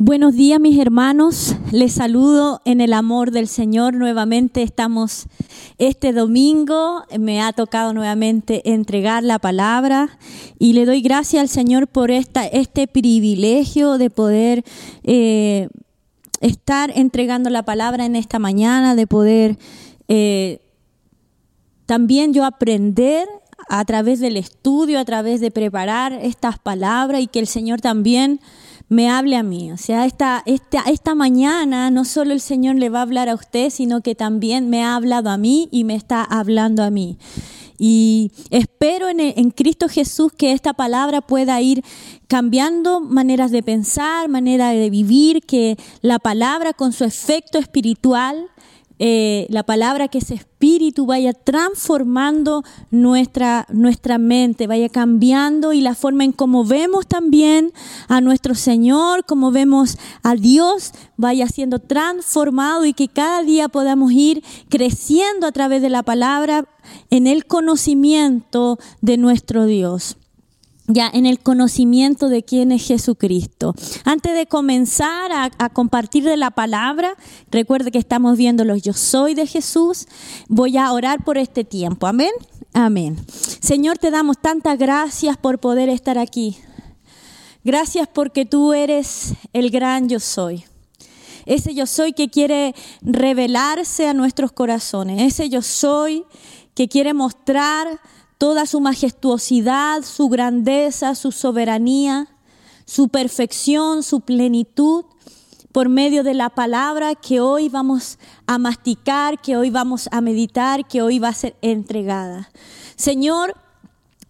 Buenos días mis hermanos, les saludo en el amor del Señor. Nuevamente estamos este domingo, me ha tocado nuevamente entregar la palabra y le doy gracias al Señor por esta, este privilegio de poder eh, estar entregando la palabra en esta mañana, de poder eh, también yo aprender a través del estudio, a través de preparar estas palabras y que el Señor también me hable a mí. O sea, esta, esta, esta mañana no solo el Señor le va a hablar a usted, sino que también me ha hablado a mí y me está hablando a mí. Y espero en, en, Cristo Jesús que esta palabra pueda ir cambiando maneras de pensar, manera de vivir, que la palabra con su efecto espiritual eh, la palabra, que ese espíritu vaya transformando nuestra, nuestra mente, vaya cambiando y la forma en cómo vemos también a nuestro Señor, como vemos a Dios, vaya siendo transformado y que cada día podamos ir creciendo a través de la palabra en el conocimiento de nuestro Dios ya en el conocimiento de quién es Jesucristo. Antes de comenzar a, compartir de la palabra, recuerde que estamos viendo los yo soy de Jesús. Voy a orar por este tiempo. Amén. Amén. Señor, te damos tantas gracias por poder estar aquí. Gracias porque tú eres el gran yo soy. Ese yo soy que quiere revelarse a nuestros corazones. Ese yo soy que quiere mostrar toda su majestuosidad, su grandeza, su soberanía, su perfección, su plenitud, por medio de la palabra que hoy vamos a masticar, que hoy vamos a meditar, que hoy va a ser entregada. Señor,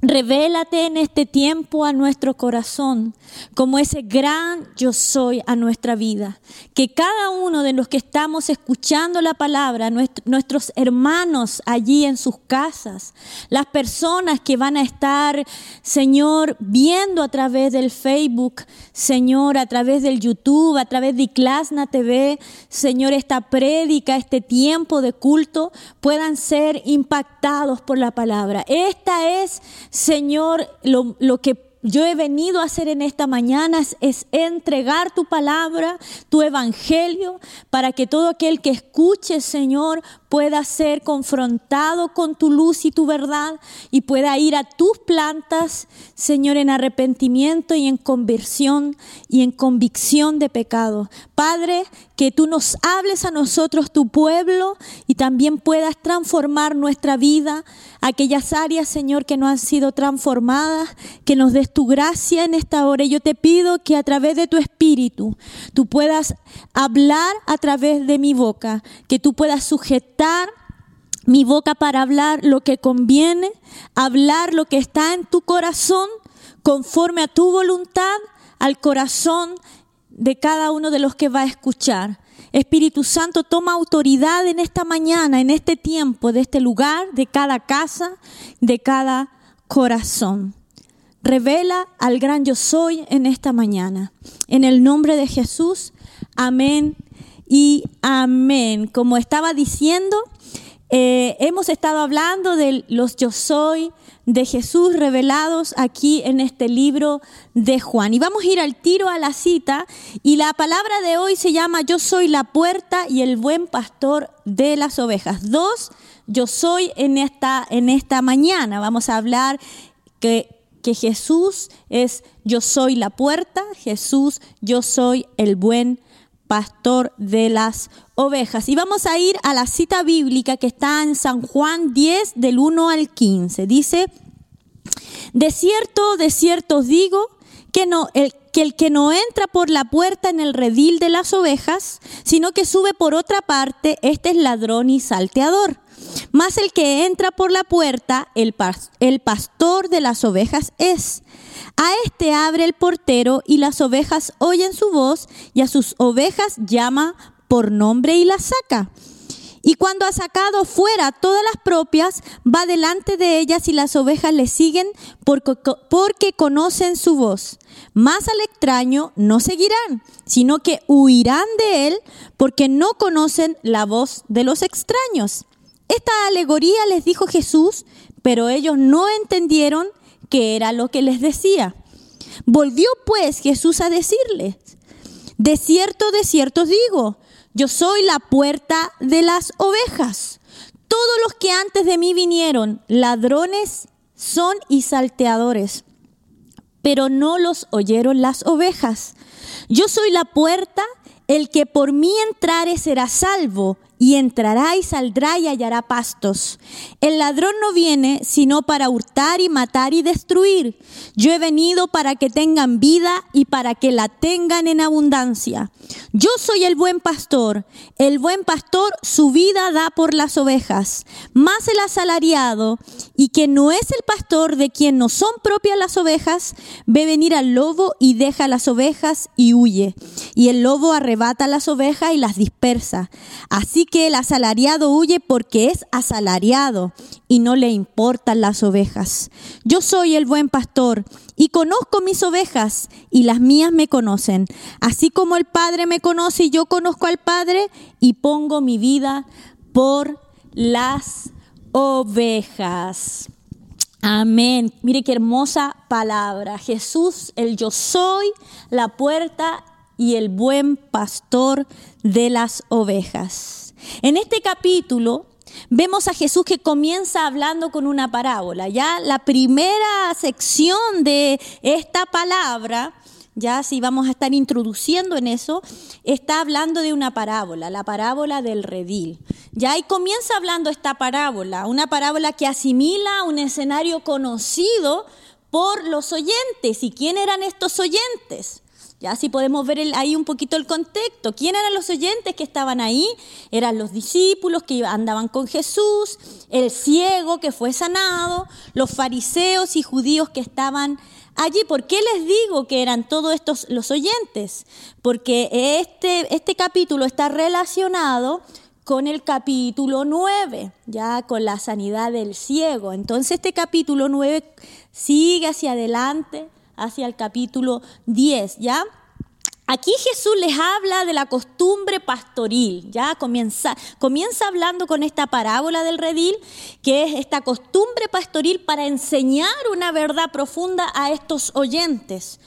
Revélate en este tiempo a nuestro corazón como ese gran yo soy a nuestra vida. Que cada uno de los que estamos escuchando la palabra, nuestros hermanos allí en sus casas, las personas que van a estar, Señor, viendo a través del Facebook, Señor, a través del YouTube, a través de Iclasna TV, Señor, esta prédica, este tiempo de culto, puedan ser impactados por la palabra. Esta es Señor, lo, lo que yo he venido a hacer en esta mañana es, entregar tu palabra, tu evangelio, para que todo aquel que escuche, Señor, pueda ser confrontado con tu luz y tu verdad y pueda ir a tus plantas, Señor, en arrepentimiento y en conversión y en convicción de pecado. Padre, que tú nos hables a nosotros, tu pueblo, y también puedas transformar nuestra vida, aquellas áreas, Señor, que no han sido transformadas, que nos des tu gracia en esta hora. Y yo te pido que a través de tu espíritu tú puedas hablar a través de mi boca, que tú puedas sujetar mi boca para hablar lo que conviene, hablar lo que está en tu corazón, conforme a tu voluntad, al corazón de cada uno de los que va a escuchar. Espíritu Santo, toma autoridad en esta mañana, en este tiempo, de este lugar, de cada casa, de cada corazón. Revela al gran yo soy en esta mañana. En el nombre de Jesús, amén y amén. Como estaba diciendo, eh, hemos estado hablando de los yo soy de Jesús revelados aquí en este libro de Juan. Y vamos a ir al tiro a la cita y la palabra de hoy se llama Yo soy la puerta y el buen pastor de las ovejas. Dos, yo soy en esta, en esta mañana. Vamos a hablar que, que Jesús es yo soy la puerta, Jesús yo soy el buen pastor de las ovejas. Y vamos a ir a la cita bíblica que está en San Juan 10 del 1 al 15. Dice, de cierto, de cierto os digo que, no, el, que el que no entra por la puerta en el redil de las ovejas, sino que sube por otra parte, este es ladrón y salteador. Mas el que entra por la puerta, el, el pastor de las ovejas es. A este abre el portero y las ovejas oyen su voz y a sus ovejas llama por nombre y las saca. Y cuando ha sacado fuera todas las propias, va delante de ellas y las ovejas le siguen porque, porque, conocen su voz. Más al extraño no seguirán, sino que huirán de él porque no conocen la voz de los extraños. Esta alegoría les dijo Jesús, pero ellos no entendieron que era lo que les decía. Volvió pues Jesús a decirles, De cierto, de cierto digo, yo soy la puerta de las ovejas. Todos los que antes de mí vinieron, ladrones son y salteadores, pero no los oyeron las ovejas. Yo soy la puerta, el que por mí entrare será salvo y entrará y saldrá y hallará pastos. El ladrón no viene sino para hurtar y matar y destruir. Yo he venido para que tengan vida y para que la tengan en abundancia. Yo soy el buen pastor. El buen pastor su vida da por las ovejas. Más el asalariado y que no es el pastor de quien no son propias las ovejas, ve venir al lobo y deja las ovejas y huye. Y el lobo arrebata las ovejas y las dispersa. Así que el asalariado huye porque es asalariado y no le importan las ovejas. Yo soy el buen pastor y conozco mis ovejas y las mías me conocen. Así como el Padre me conoce y yo conozco al Padre y pongo mi vida por las ovejas. Amén. Mire qué hermosa palabra. Jesús, el yo soy, la puerta y el buen pastor de las ovejas. En este capítulo vemos a Jesús que comienza hablando con una parábola. Ya la primera sección de esta palabra, ya si vamos a estar introduciendo en eso, está hablando de una parábola, la parábola del redil. Ya ahí comienza hablando esta parábola, una parábola que asimila un escenario conocido por los oyentes. ¿Y quién eran estos oyentes? Ya si podemos ver ahí un poquito el contexto. ¿Quién eran los oyentes que estaban ahí? Eran los discípulos que andaban con Jesús, el ciego que fue sanado, los fariseos y judíos que estaban allí. ¿Por qué les digo que eran todos estos los oyentes? Porque este, este capítulo está relacionado con el capítulo 9, ya con la sanidad del ciego. Entonces este capítulo 9 sigue hacia adelante hacia el capítulo 10, ¿ya? Aquí Jesús les habla de la costumbre pastoril, ya comienza, comienza hablando con esta parábola del redil, que es esta costumbre pastoril para enseñar una verdad profunda a estos oyentes.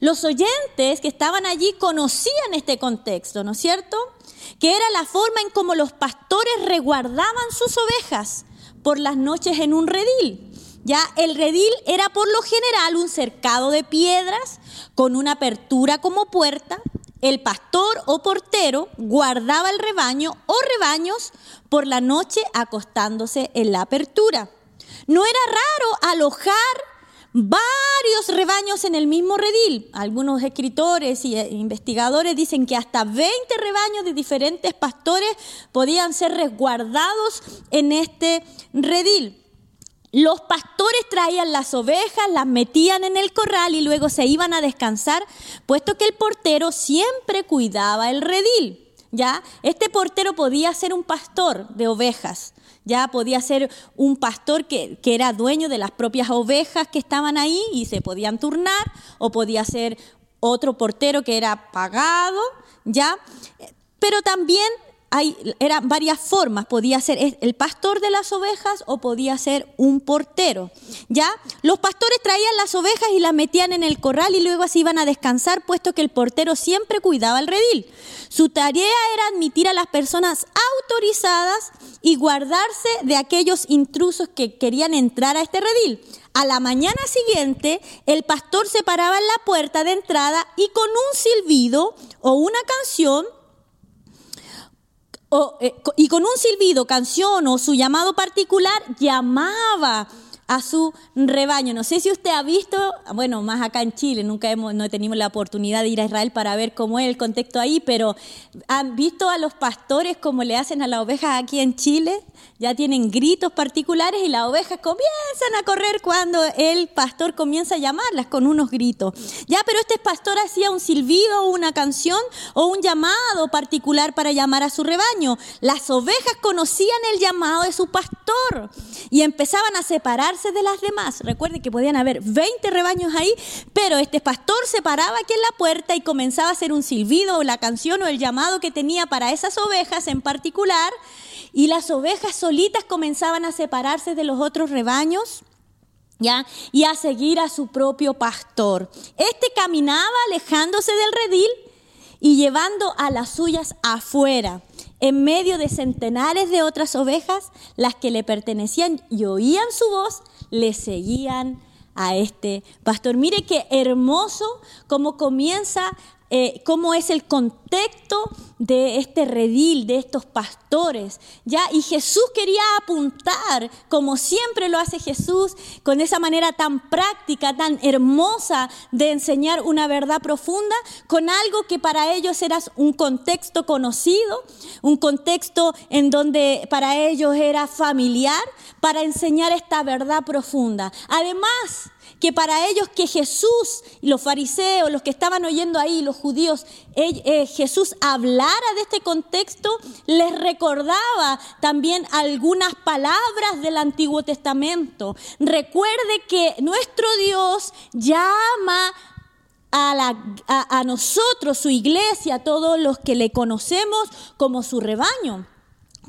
Los oyentes que estaban allí conocían este contexto, ¿no es cierto? Que era la forma en cómo los pastores reguardaban sus ovejas por las noches en un redil. Ya el redil era por lo general un cercado de piedras con una apertura como puerta. El pastor o portero guardaba el rebaño o rebaños por la noche acostándose en la apertura. No era raro alojar varios rebaños en el mismo redil. Algunos escritores e investigadores dicen que hasta 20 rebaños de diferentes pastores podían ser resguardados en este redil. Los pastores traían las ovejas, las metían en el corral y luego se iban a descansar, puesto que el portero siempre cuidaba el redil. ¿Ya? Este portero podía ser un pastor de ovejas, ya podía ser un pastor que, que, era dueño de las propias ovejas que estaban ahí y se podían turnar, o podía ser otro portero que era pagado, ya. Pero también eran varias formas, podía ser el pastor de las ovejas o podía ser un portero. ¿Ya? Los pastores traían las ovejas y las metían en el corral y luego se iban a descansar, puesto que el portero siempre cuidaba el redil. Su tarea era admitir a las personas autorizadas y guardarse de aquellos intrusos que querían entrar a este redil. A la mañana siguiente, el pastor se paraba en la puerta de entrada y con un silbido o una canción eh, y con un silbido, canción o su llamado particular, llamaba a su rebaño. No sé si usted ha visto, bueno, más acá en Chile, nunca hemos, no tenido la oportunidad de ir a Israel para ver cómo es el contexto ahí, pero han visto a los pastores como le hacen a las ovejas aquí en Chile, ya tienen gritos particulares y las ovejas comienzan a correr cuando el pastor comienza a llamarlas con unos gritos. Ya, pero este pastor hacía un silbido, una canción o un llamado particular para llamar a su rebaño. Las ovejas conocían el llamado de su pastor y empezaban a separar de las demás. Recuerden que podían haber 20 rebaños ahí, pero este pastor se paraba aquí en la puerta y comenzaba a hacer un silbido o la canción o el llamado que tenía para esas ovejas en particular, y las ovejas solitas comenzaban a separarse de los otros rebaños. ¿Ya? Y a seguir a su propio pastor. Este caminaba alejándose del redil y llevando a las suyas afuera, en medio de centenares de otras ovejas, las que le pertenecían y oían su voz, le seguían a este pastor. Mire qué hermoso cómo comienza eh, cómo es el contexto de este redil, de estos pastores. ¿ya? Y Jesús quería apuntar, como siempre lo hace Jesús, con esa manera tan práctica, tan hermosa de enseñar una verdad profunda, con algo que para ellos era un contexto conocido, un contexto en donde para ellos era familiar, para enseñar esta verdad profunda. Además, que para ellos que Jesús, los fariseos, los que estaban oyendo ahí, los judíos, eh, Jesús hablara de este contexto, les recordaba también algunas palabras del Antiguo Testamento. Recuerde que nuestro Dios llama a, a nosotros, su iglesia, a todos los que le conocemos como su rebaño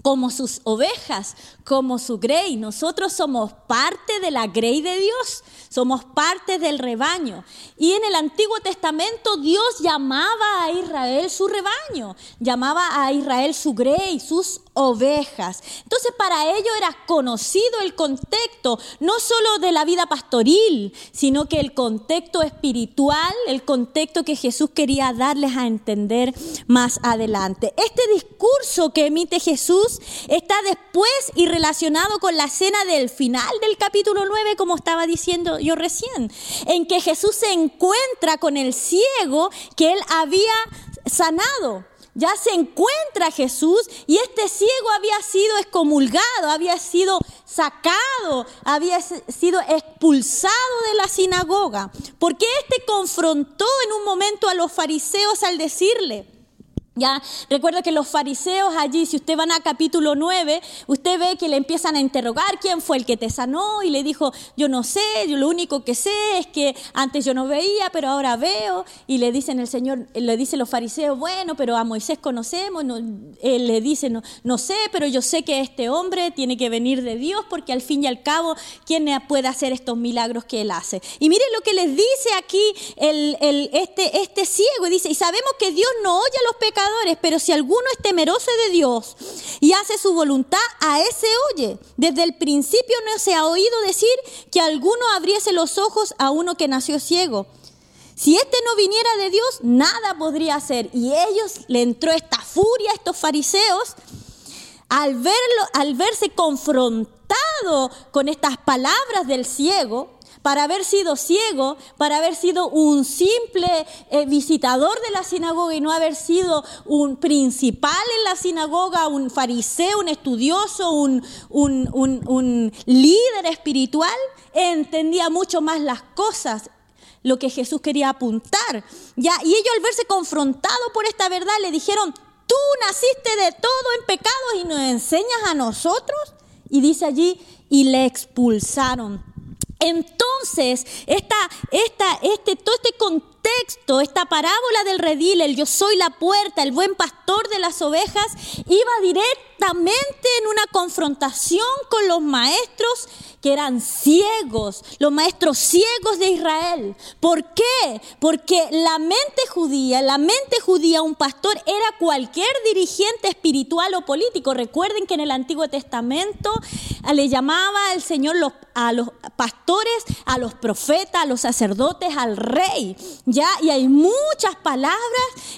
como sus ovejas, como su grey. Nosotros somos parte de la grey de Dios, somos parte del rebaño. Y en el Antiguo Testamento Dios llamaba a Israel su rebaño, llamaba a Israel su grey, sus ovejas. Entonces para ello era conocido el contexto, no solo de la vida pastoril, sino que el contexto espiritual, el contexto que Jesús quería darles a entender más adelante. Este discurso que emite Jesús está después y relacionado con la cena del final del capítulo 9, como estaba diciendo yo recién, en que Jesús se encuentra con el ciego que él había sanado ya se encuentra Jesús y este ciego había sido excomulgado, había sido sacado, había sido expulsado de la sinagoga, porque este confrontó en un momento a los fariseos al decirle, ya, recuerda que los fariseos allí, si usted va a capítulo 9, usted ve que le empiezan a interrogar quién fue el que te sanó y le dijo, yo no sé, yo lo único que sé es que antes yo no veía, pero ahora veo. Y le dicen el Señor, le dicen los fariseos, bueno, pero a Moisés conocemos, él le dice, no, sé, pero yo sé que este hombre tiene que venir de Dios porque al fin y al cabo, ¿quién puede hacer estos milagros que él hace? Y miren lo que les dice aquí el, este, este ciego, dice, y sabemos que Dios no oye a los pecadores, pero si alguno es temeroso de Dios y hace su voluntad, a ese oye. Desde el principio no se ha oído decir que alguno abriese los ojos a uno que nació ciego. Si este no viniera de Dios, nada podría hacer. Y ellos le entró esta furia a estos fariseos al verlo, al verse confrontado con estas palabras del ciego para haber sido ciego, para haber sido un simple eh, visitador de la sinagoga y no haber sido un principal en la sinagoga, un fariseo, un estudioso, un, líder espiritual, entendía mucho más las cosas lo que Jesús quería apuntar. Ya, y ellos al verse confrontados por esta verdad le dijeron, tú naciste de todo en pecado y nos enseñas a nosotros. Y dice allí, y le expulsaron. Entonces, esta, esta, este, todo este contexto, esta parábola del redil, el yo soy la puerta, el buen pastor de las ovejas, iba directamente en una confrontación con los maestros que eran ciegos, los maestros ciegos de Israel. ¿Por qué? Porque la mente judía, la mente judía, un pastor era cualquier dirigente espiritual o político. Recuerden que en el Antiguo Testamento ah, le llamaba el Señor a los pastores, a los profetas, a los sacerdotes, al rey. ¿ya? Y hay muchas palabras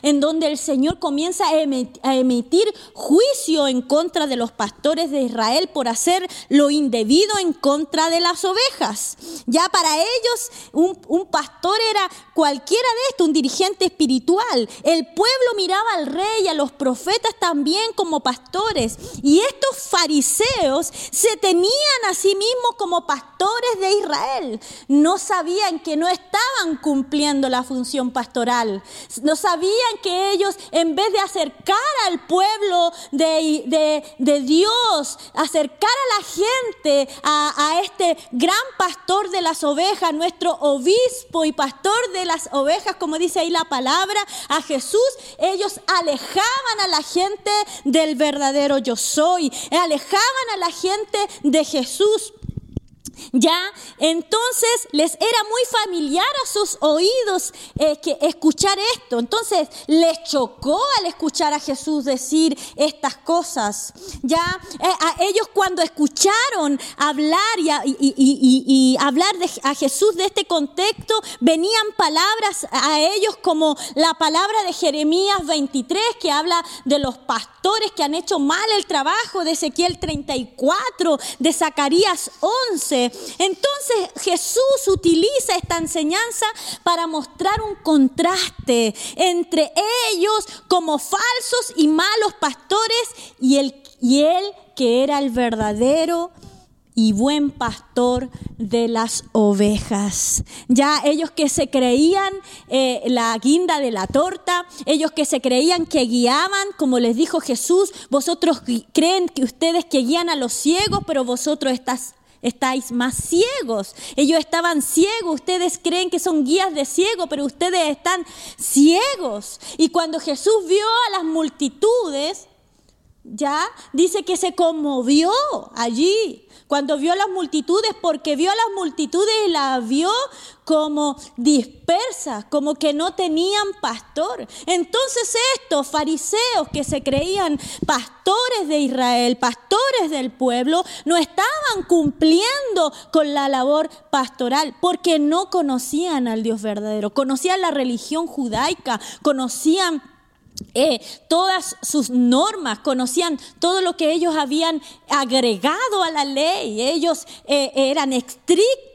en donde el Señor comienza a emitir juicio en contra de los pastores de Israel por hacer lo indebido en contra contra de las ovejas. Ya para ellos un, pastor era cualquiera de estos, un dirigente espiritual. El pueblo miraba al rey a los profetas también como pastores. Y estos fariseos se tenían a sí mismos como pastores de Israel. No sabían que no estaban cumpliendo la función pastoral. No sabían que ellos, en vez de acercar al pueblo de, de Dios, acercar a la gente a, a este gran pastor de las ovejas, nuestro obispo y pastor de las ovejas, como dice ahí la palabra, a Jesús, ellos alejaban a la gente del verdadero yo soy, alejaban a la gente de Jesús. Ya, entonces les era muy familiar a sus oídos eh, que escuchar esto. Entonces les chocó al escuchar a Jesús decir estas cosas. Ya, eh, a ellos cuando escucharon hablar y, hablar de, a Jesús de este contexto, venían palabras a ellos como la palabra de Jeremías 23 que habla de los pastores que han hecho mal el trabajo, de Ezequiel 34, de Zacarías 11 entonces Jesús utiliza esta enseñanza para mostrar un contraste entre ellos como falsos y malos pastores y, el, y él que era el verdadero y buen pastor de las ovejas. Ya ellos que se creían eh, la guinda de la torta, ellos que se creían que guiaban, como les dijo Jesús, vosotros creen que ustedes que guían a los ciegos, pero vosotros estás, estáis más ciegos. Ellos estaban ciegos, ustedes creen que son guías de ciego, pero ustedes están ciegos. Y cuando Jesús vio a las multitudes, ya dice que se conmovió allí cuando vio a las multitudes, porque vio a las multitudes y las vio como dispersas, como que no tenían pastor. Entonces estos fariseos que se creían pastores de Israel, pastores del pueblo, no estaban cumpliendo con la labor pastoral porque no conocían al Dios verdadero, conocían la religión judaica, conocían eh, todas sus normas, conocían todo lo que ellos habían agregado a la ley. Ellos eh, eran estrictos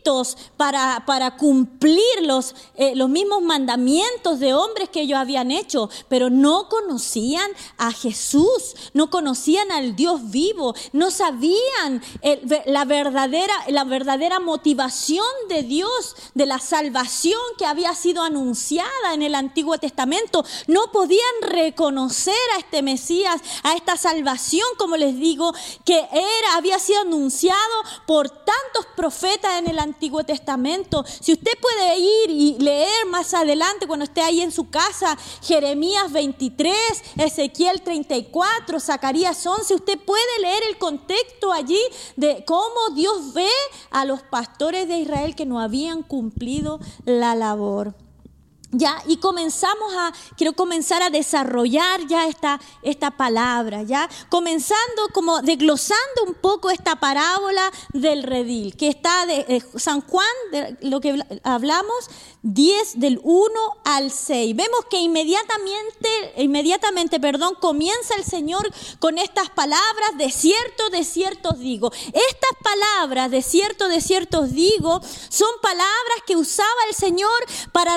para, cumplir los, eh, los mismos mandamientos de hombres que ellos habían hecho, pero no conocían a Jesús, no conocían al Dios vivo, no sabían la, verdadera, la verdadera motivación de Dios, de la salvación que había sido anunciada en el Antiguo Testamento. No podían reconocer a este Mesías, a esta salvación, como les digo, que era, había sido anunciado por tantos profetas en el Antiguo Testamento. Si usted puede ir y leer más adelante, cuando esté ahí en su casa, Jeremías 23, Ezequiel 34, Zacarías 11, usted puede leer el contexto allí de cómo Dios ve a los pastores de Israel que no habían cumplido la labor. Ya, y comenzamos a, quiero comenzar a desarrollar ya esta, esta palabra, ya, comenzando como desglosando un poco esta parábola del redil, que está de eh, San Juan, de lo que hablamos, 10 del 1 al 6. Vemos que inmediatamente, inmediatamente, perdón, comienza el Señor con estas palabras, de cierto, de cierto digo. Estas palabras, de cierto, de cierto digo, son palabras que usaba el Señor para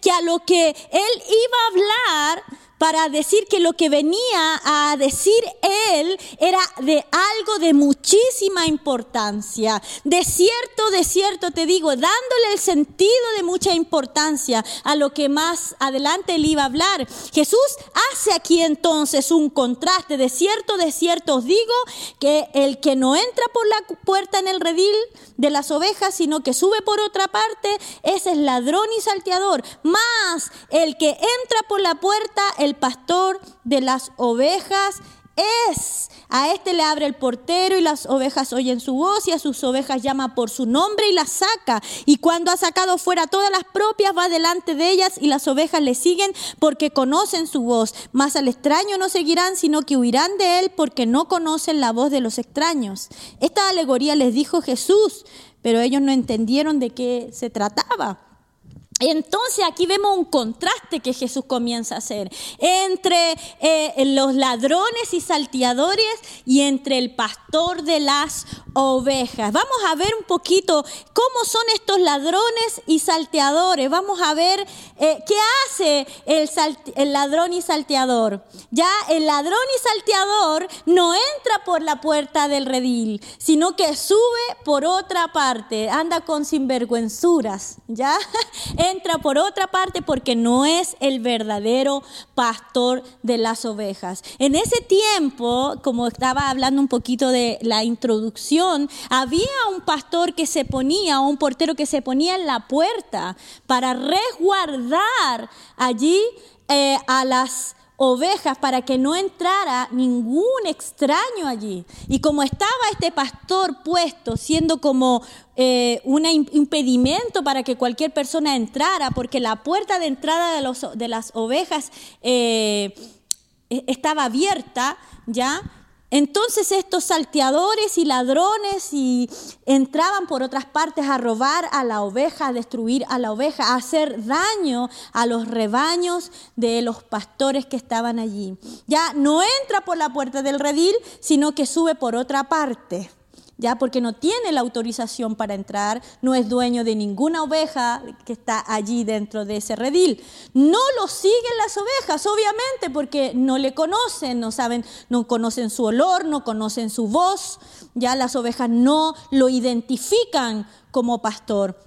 que a lo que Él iba a hablar para decir que lo que venía a decir él era de algo de muchísima importancia. De cierto, de cierto te digo, dándole el sentido de mucha importancia a lo que más adelante él iba a hablar. Jesús hace aquí entonces un contraste. De cierto, de cierto os digo que el que no entra por la puerta en el redil de las ovejas, sino que sube por otra parte, ese es ladrón y salteador. Más el que entra por la puerta, el el pastor de las ovejas es. A este le abre el portero y las ovejas oyen su voz y a sus ovejas llama por su nombre y las saca. Y cuando ha sacado fuera todas las propias va delante de ellas y las ovejas le siguen porque conocen su voz. Mas al extraño no seguirán sino que huirán de él porque no conocen la voz de los extraños. Esta alegoría les dijo Jesús, pero ellos no entendieron de qué se trataba. Entonces aquí vemos un contraste que Jesús comienza a hacer entre eh, los ladrones y salteadores y entre el pastor de las ovejas. Vamos a ver un poquito cómo son estos ladrones y salteadores. Vamos a ver eh, qué hace el, el ladrón y salteador. Ya el ladrón y salteador no entra por la puerta del redil, sino que sube por otra parte, anda con sinvergüenzuras, ¿ya? entra por otra parte porque no es el verdadero pastor de las ovejas. En ese tiempo, como estaba hablando un poquito de la introducción, había un pastor que se ponía, un portero que se ponía en la puerta para resguardar allí eh, a las ovejas para que no entrara ningún extraño allí. Y como estaba este pastor puesto, siendo como eh, un impedimento para que cualquier persona entrara, porque la puerta de entrada de, los, de las ovejas eh, e, estaba abierta, ¿ya? Entonces estos salteadores y ladrones y entraban por otras partes a robar a la oveja, a destruir a la oveja, a hacer daño a los rebaños de los pastores que estaban allí. Ya no entra por la puerta del redil, sino que sube por otra parte ya porque no tiene la autorización para entrar, no es dueño de ninguna oveja que está allí dentro de ese redil. No lo siguen las ovejas, obviamente, porque no le conocen, no saben, no conocen su olor, no conocen su voz, ya las ovejas no lo identifican como pastor.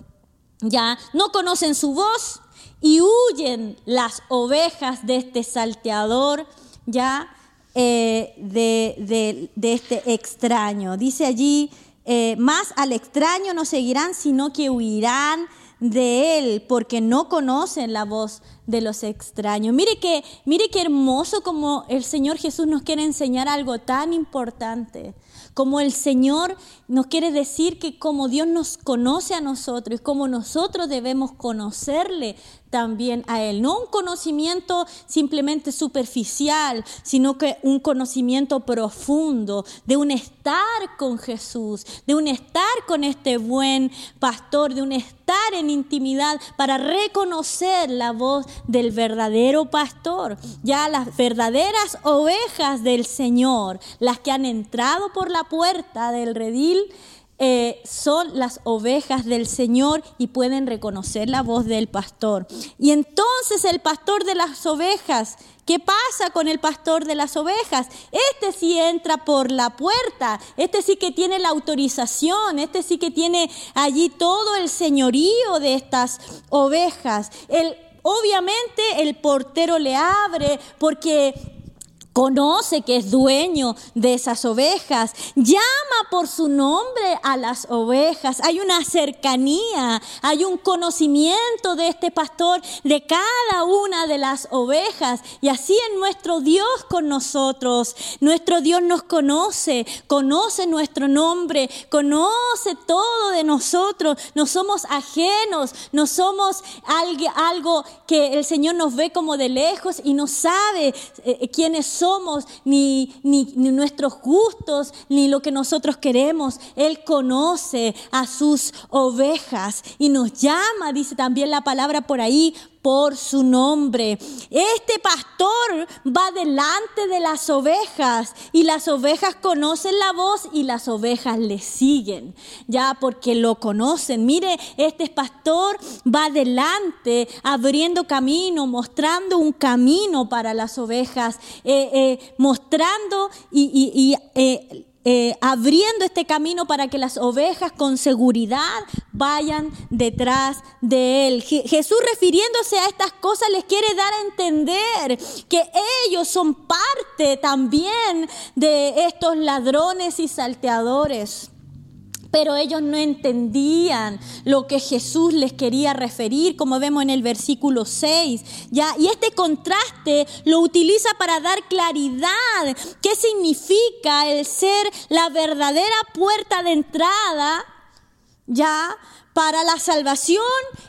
Ya no conocen su voz y huyen las ovejas de este salteador, ya eh, de, este extraño. Dice allí, eh, más al extraño no seguirán, sino que huirán de él, porque no conocen la voz de los extraños. Mire que, mire qué hermoso como el Señor Jesús nos quiere enseñar algo tan importante. Como el Señor nos quiere decir que como Dios nos conoce a nosotros y como nosotros debemos conocerle también a Él. No un conocimiento simplemente superficial, sino que un conocimiento profundo de un estar con Jesús, de un estar con este buen pastor, de un estar en intimidad para reconocer la voz del verdadero pastor. Ya las verdaderas ovejas del Señor, las que han entrado por la puerta del redil, eh, son las ovejas del Señor y pueden reconocer la voz del pastor. Y entonces el pastor de las ovejas, ¿qué pasa con el pastor de las ovejas? Este sí entra por la puerta, este sí que tiene la autorización, este sí que tiene allí todo el señorío de estas ovejas. El, obviamente el portero le abre porque conoce que es dueño de esas ovejas, llama por su nombre a las ovejas, hay una cercanía, hay un conocimiento de este pastor de cada una de las ovejas. Y así es nuestro Dios con nosotros, nuestro Dios nos conoce, conoce nuestro nombre, conoce todo de nosotros, no somos ajenos, no somos algo que el Señor nos ve como de lejos y no sabe eh, eh, quiénes somos somos, ni, ni, nuestros gustos, ni lo que nosotros queremos. Él conoce a sus ovejas y nos llama, dice también la palabra por ahí, por su nombre. Este pastor va delante de las ovejas y las ovejas conocen la voz y las ovejas le siguen, ya porque lo conocen. Mire, este pastor va delante abriendo camino, mostrando un camino para las ovejas, eh, eh, mostrando y, eh, eh, abriendo este camino para que las ovejas con seguridad vayan detrás de él. Jesús refiriéndose a estas cosas les quiere dar a entender que ellos son parte también de estos ladrones y salteadores pero ellos no entendían lo que Jesús les quería referir, como vemos en el versículo 6. ¿ya? Y este contraste lo utiliza para dar claridad qué significa el ser la verdadera puerta de entrada, ya para la salvación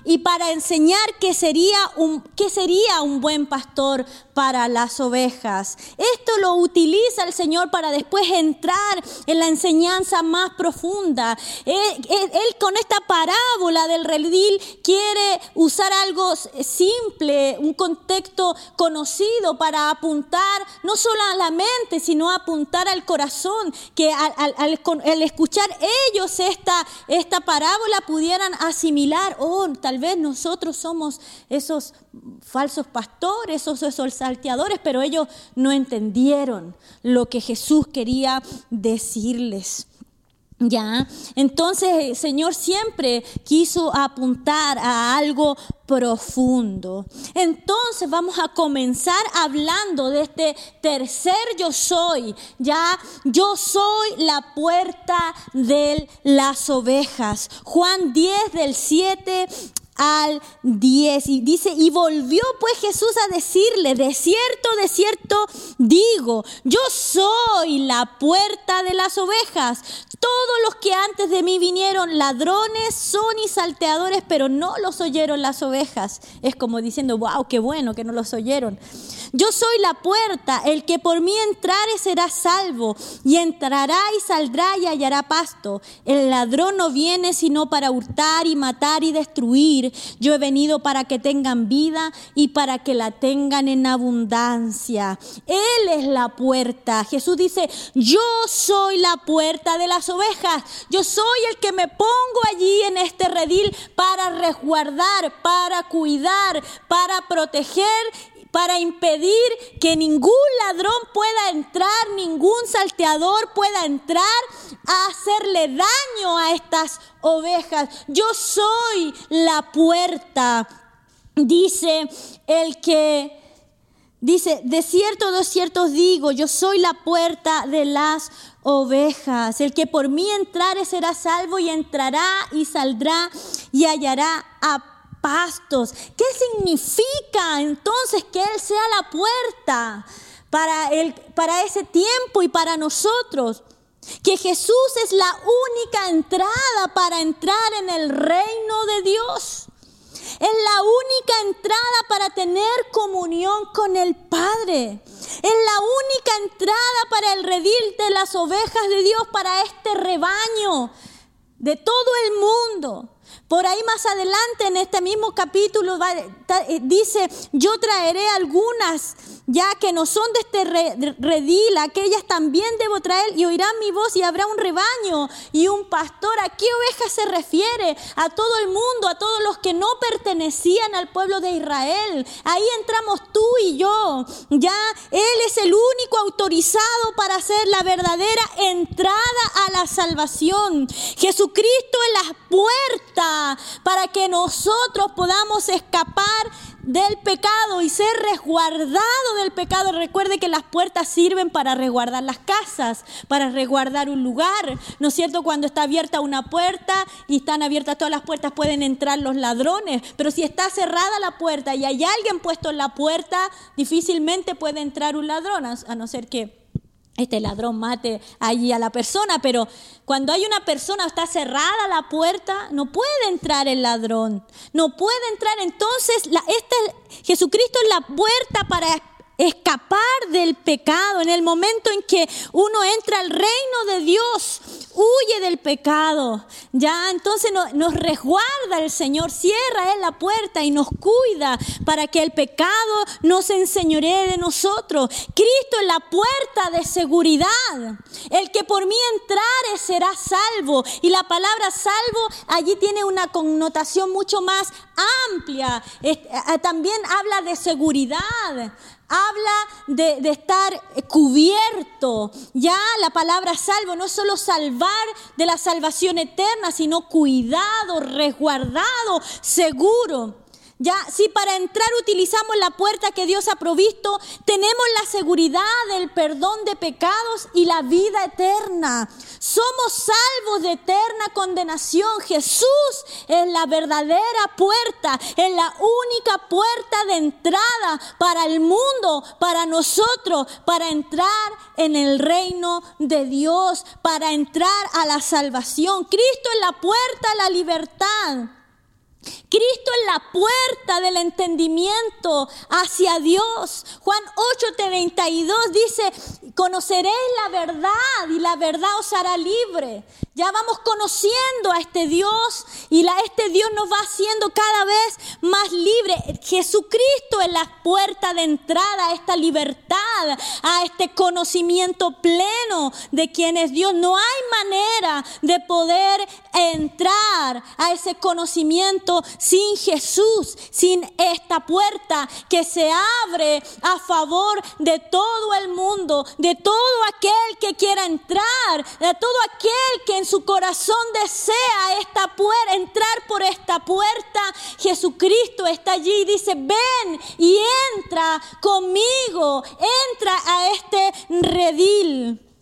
y para enseñar qué sería un, qué sería un buen pastor para las ovejas. Esto lo utiliza el Señor para después entrar en la enseñanza más profunda. Él, con esta parábola del redil quiere usar algo simple, un contexto conocido para apuntar no solo a la mente, sino apuntar al corazón, que al, escuchar ellos esta, esta parábola asimilar, oh, tal vez nosotros somos esos falsos pastores, esos, esos salteadores, pero ellos no entendieron lo que Jesús quería decirles. ¿Ya? Entonces el Señor siempre quiso apuntar a algo profundo. Entonces vamos a comenzar hablando de este tercer yo soy. Ya, yo soy la puerta de las ovejas. Juan 10 del 7 al 10 y dice, y volvió pues Jesús a decirle, de cierto, de cierto digo, yo soy la puerta de las ovejas. Todos los que antes de mí vinieron ladrones son y salteadores, pero no los oyeron las ovejas. Es como diciendo, wow, qué bueno que no los oyeron. Yo soy la puerta, el que por mí entrare será salvo, y entrará y saldrá y hallará pasto. El ladrón no viene sino para hurtar y matar y destruir. Yo he venido para que tengan vida y para que la tengan en abundancia. Él es la puerta. Jesús dice, yo soy la puerta de las ovejas. Yo soy el que me pongo allí en este redil para resguardar, para cuidar, para proteger para impedir que ningún ladrón pueda entrar, ningún salteador pueda entrar a hacerle daño a estas ovejas. Yo soy la puerta, dice el que... Dice, de cierto, de cierto digo, yo soy la puerta de las ovejas. El que por mí entrare será salvo y entrará y saldrá y hallará a pastos. ¿Qué significa entonces que Él sea la puerta para, el, para ese tiempo y para nosotros? Que Jesús es la única entrada para entrar en el reino de Dios. Es la única entrada para tener comunión con el Padre. Es la única entrada para el redil de las ovejas de Dios, para este rebaño de todo el mundo. Por ahí más adelante en este mismo capítulo eh, dice, yo traeré algunas ya que no son de este redil, aquellas también debo traer y oirán mi voz y habrá un rebaño y un pastor. ¿A qué oveja se refiere? A todo el mundo, a todos los que no pertenecían al pueblo de Israel. Ahí entramos tú y yo. Ya Él es el único autorizado para hacer la verdadera entrada a la salvación. Jesucristo es la puerta para que nosotros podamos escapar del pecado y ser resguardado del pecado. Recuerde que las puertas sirven para resguardar las casas, para resguardar un lugar. ¿No es cierto? Cuando está abierta una puerta y están abiertas todas las puertas pueden entrar los ladrones. Pero si está cerrada la puerta y hay alguien puesto en la puerta, difícilmente puede entrar un ladrón, a no ser que este ladrón mate allí a la persona, pero cuando hay una persona, está cerrada la puerta, no puede entrar el ladrón, no puede entrar. Entonces, la, este, Jesucristo es la puerta para escapar del pecado. En el momento en que uno entra al reino de Dios, huye del pecado. Ya entonces nos, resguarda el Señor, cierra Él la puerta y nos cuida para que el pecado no se enseñoree de nosotros. Cristo es la puerta de seguridad. El que por mí entrare será salvo. Y la palabra salvo allí tiene una connotación mucho más amplia. Eh, también habla de seguridad habla de, estar cubierto. Ya la palabra salvo no es solo salvar de la salvación eterna, sino cuidado, resguardado, seguro. Ya, si para entrar utilizamos la puerta que Dios ha provisto, tenemos la seguridad del perdón de pecados y la vida eterna. Somos salvos de eterna condenación. Jesús es la verdadera puerta, es la única puerta de entrada para el mundo, para nosotros, para entrar en el reino de Dios, para entrar a la salvación. Cristo es la puerta a la libertad. Cristo es la puerta del entendimiento hacia Dios. Juan 8:32 dice, conoceréis la verdad y la verdad os hará libre. Ya vamos conociendo a este Dios y este Dios nos va haciendo cada vez más libre. Jesucristo es la puerta de entrada a esta libertad, a este conocimiento pleno de quién es Dios. No hay manera de poder entrar a ese conocimiento sin Jesús, sin esta puerta que se abre a favor de todo el mundo, de todo aquel que quiera entrar, de todo aquel que en su corazón desea esta puerta, entrar por esta puerta. Jesucristo está allí y dice, ven y entra conmigo, entra a este redil.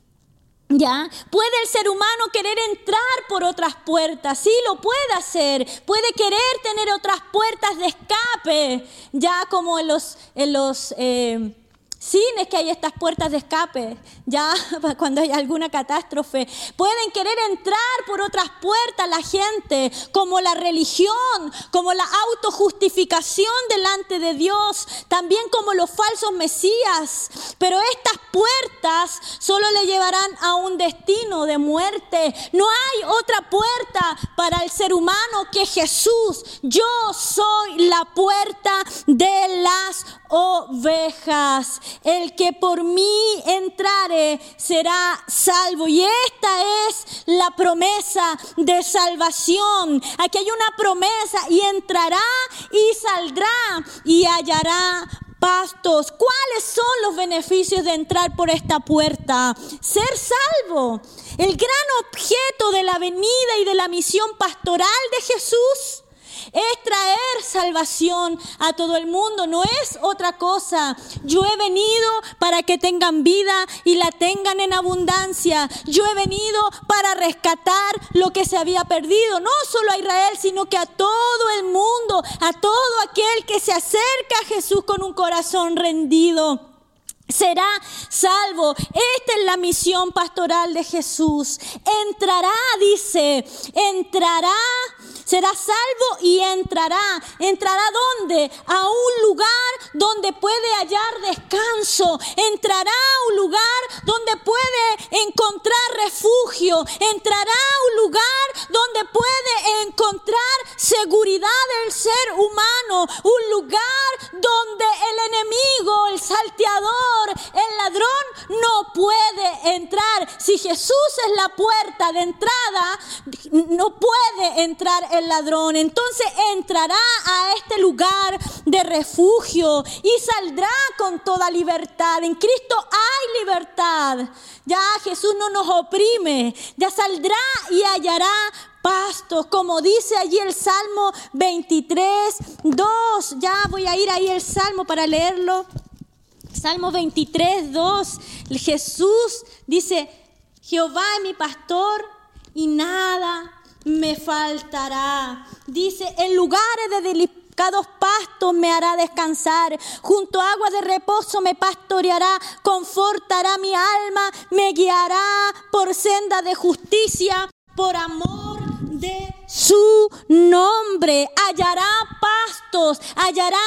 ¿Ya? ¿Puede el ser humano querer entrar por otras puertas? Sí, lo puede hacer. Puede querer tener otras puertas de escape, ya como en los, en los eh, cines que hay estas puertas de escape, ya cuando hay alguna catástrofe. Pueden querer entrar por otras puertas la gente, como la religión, como la autojustificación delante de Dios, también como los falsos mesías. Pero estas puertas solo le llevarán a un destino de muerte. No hay otra puerta para el ser humano que Jesús. Yo soy la puerta de las ovejas. El que por mí entrare será salvo. Y esta es la promesa de salvación. Aquí hay una promesa y entrará y saldrá y hallará pastos. ¿Cuáles son los beneficios de entrar por esta puerta? Ser salvo. El gran objeto de la venida y de la misión pastoral de Jesús es traer salvación a todo el mundo, no es otra cosa. Yo he venido para que tengan vida y la tengan en abundancia. Yo he venido para rescatar lo que se había perdido, no solo a Israel, sino que a todo el mundo, a todo aquel que se acerca a Jesús con un corazón rendido será salvo. Esta es la misión pastoral de Jesús. Entrará, dice, entrará será salvo y entrará. ¿Entrará dónde? A un lugar donde puede hallar descanso. Entrará a un lugar donde puede encontrar refugio. Entrará a un lugar donde puede encontrar seguridad del ser humano. Un lugar donde el enemigo, el salteador, el ladrón no puede entrar. Si Jesús es la puerta de entrada, no puede entrar el ladrón. Entonces entrará a este lugar de refugio y saldrá con toda libertad. En Cristo hay libertad. Ya Jesús no nos oprime. Ya saldrá y hallará pastos, como dice allí el Salmo 23, 2. Ya voy a ir ahí el Salmo para leerlo. Salmo 23, 2. Jesús dice, Jehová es mi pastor y nada me faltará. Dice, en lugares de delicados pastos me hará descansar, junto a agua de reposo me pastoreará, confortará mi alma, me guiará por senda de justicia, por amor de su nombre. Hallará pastos, hallará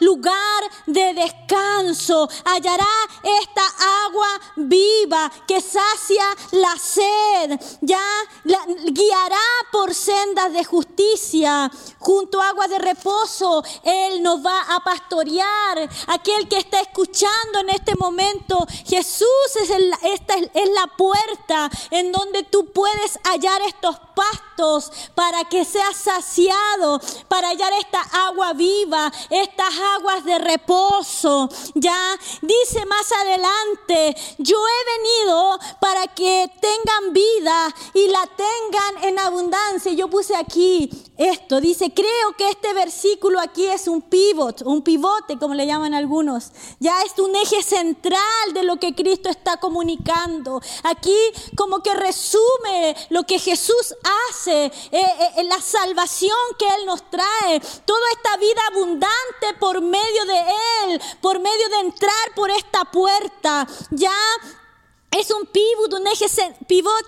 lugar de descanso, hallará esta agua viva que sacia la sed, ya la, guiará por sendas de justicia, junto a agua de reposo. Él nos va a pastorear. Aquel que está escuchando en este momento, Jesús es, esta es la puerta en donde tú puedes hallar estos pastos que seas saciado, para hallar esta agua viva, estas aguas de reposo. Ya dice más adelante, yo he venido para que tengan vida y la tengan en abundancia. Yo puse aquí esto, dice, creo que este versículo aquí es un pivot, un pivote como le llaman algunos. Ya es un eje central de lo que Cristo está comunicando. Aquí como que resume lo que Jesús hace. Eh, eh, la salvación que Él nos trae, toda esta vida abundante por medio de Él, por medio de entrar por esta puerta. Ya es un pivot, un eje pivot,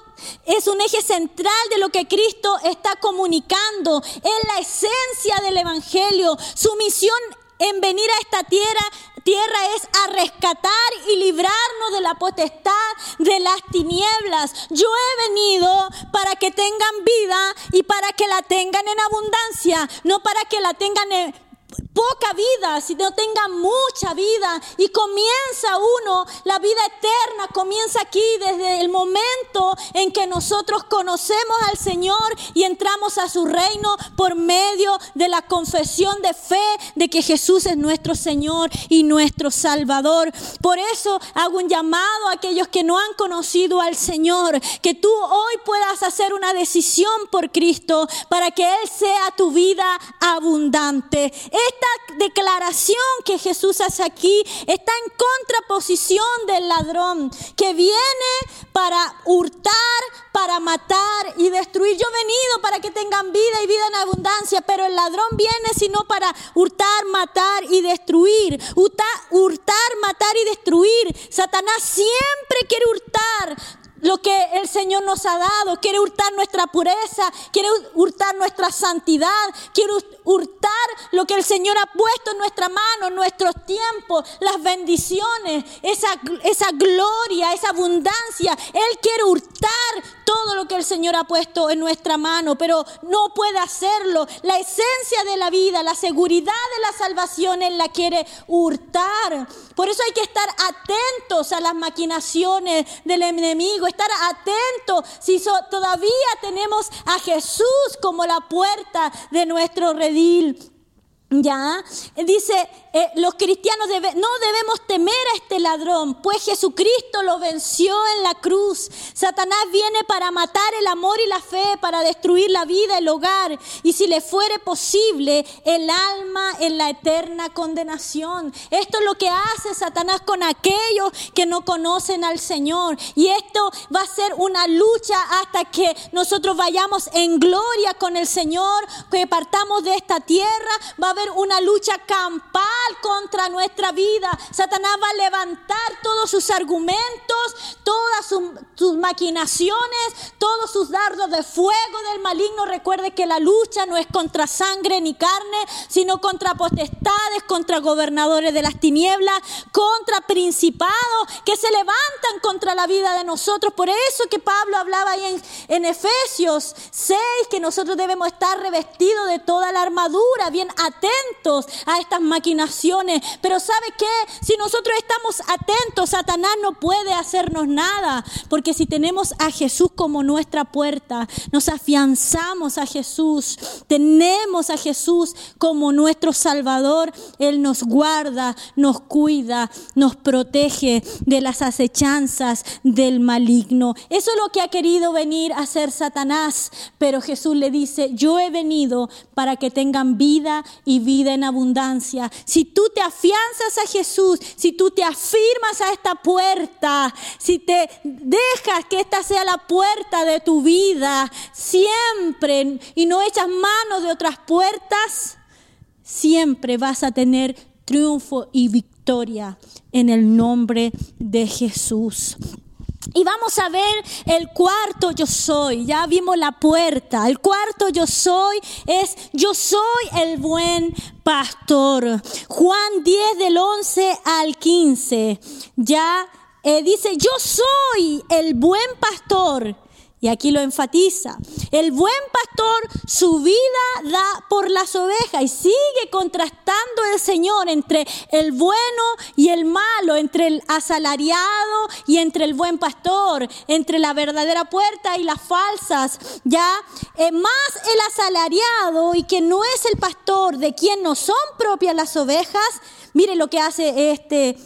es un eje central de lo que Cristo está comunicando. Es la esencia del Evangelio. Su misión en venir a esta tierra, tierra es a rescatar y librarnos de la potestad de las tinieblas. Yo he venido para que tengan vida y para que la tengan en abundancia, no para que la tengan en poca vida, si no tenga mucha vida. Y comienza uno, la vida eterna comienza aquí desde el momento en que nosotros conocemos al Señor y entramos a su reino por medio de la confesión de fe de que Jesús es nuestro Señor y nuestro Salvador. Por eso hago un llamado a aquellos que no han conocido al Señor, que tú hoy puedas hacer una decisión por Cristo para que Él sea tu vida abundante. Esta declaración que Jesús hace aquí está en contraposición del ladrón que viene para hurtar, para matar y destruir. Yo he venido para que tengan vida y vida en abundancia, pero el ladrón viene sino para hurtar, matar y destruir. Hurtar, matar y destruir. Satanás siempre quiere hurtar lo que el Señor nos ha dado, quiere hurtar nuestra pureza, quiere hurtar nuestra santidad, quiere hurtar lo que el Señor ha puesto en nuestra mano, nuestros tiempos, las bendiciones, esa, esa gloria, esa abundancia. Él quiere hurtar todo lo que el Señor ha puesto en nuestra mano, pero no puede hacerlo. La esencia de la vida, la seguridad de la salvación, Él la quiere hurtar. Por eso hay que estar atentos a las maquinaciones del enemigo, estar atentos si todavía tenemos a Jesús como la puerta de nuestro redil. Ya, dice, eh, los cristianos no debemos temer a este ladrón, pues Jesucristo lo venció en la cruz. Satanás viene para matar el amor y la fe, para destruir la vida, el hogar, y si le fuere posible, el alma en la eterna condenación. Esto es lo que hace Satanás con aquellos que no conocen al Señor. Y esto va a ser una lucha hasta que nosotros vayamos en gloria con el Señor, que partamos de esta tierra. Va a una lucha campal contra nuestra vida. Satanás va a levantar todos sus argumentos, todas sus, maquinaciones, todos sus dardos de fuego del maligno. Recuerde que la lucha no es contra sangre ni carne, sino contra potestades, contra gobernadores de las tinieblas, contra principados que se levantan contra la vida de nosotros. Por eso que Pablo hablaba ahí en, en Efesios 6, que nosotros debemos estar revestidos de toda la armadura, bien atentos a estas maquinaciones. Pero ¿sabe qué? Si nosotros estamos atentos, Satanás no puede hacernos nada. Porque si tenemos a Jesús como nuestra puerta, nos afianzamos a Jesús, tenemos a Jesús como nuestro Salvador, Él nos guarda, nos cuida, nos protege de las acechanzas del maligno. Eso es lo que ha querido venir a hacer Satanás. Pero Jesús le dice, yo he venido para que tengan vida y vida en abundancia. Si tú te afianzas a Jesús, si tú te afirmas a esta puerta, si te dejas que esta sea la puerta de tu vida siempre y no echas mano de otras puertas, siempre vas a tener triunfo y victoria en el nombre de Jesús. Y vamos a ver el cuarto yo soy. Ya vimos la puerta. El cuarto yo soy es yo soy el buen pastor. Juan 10 del 11 al 15. Ya eh, dice, yo soy el buen pastor y aquí lo enfatiza. El buen pastor su vida da por las ovejas y sigue contrastando el Señor entre el bueno y el malo, entre el asalariado y entre el buen pastor, entre la verdadera puerta y las falsas. Ya eh, más el asalariado y que no es el pastor de quien no son propias las ovejas. Mire lo que hace este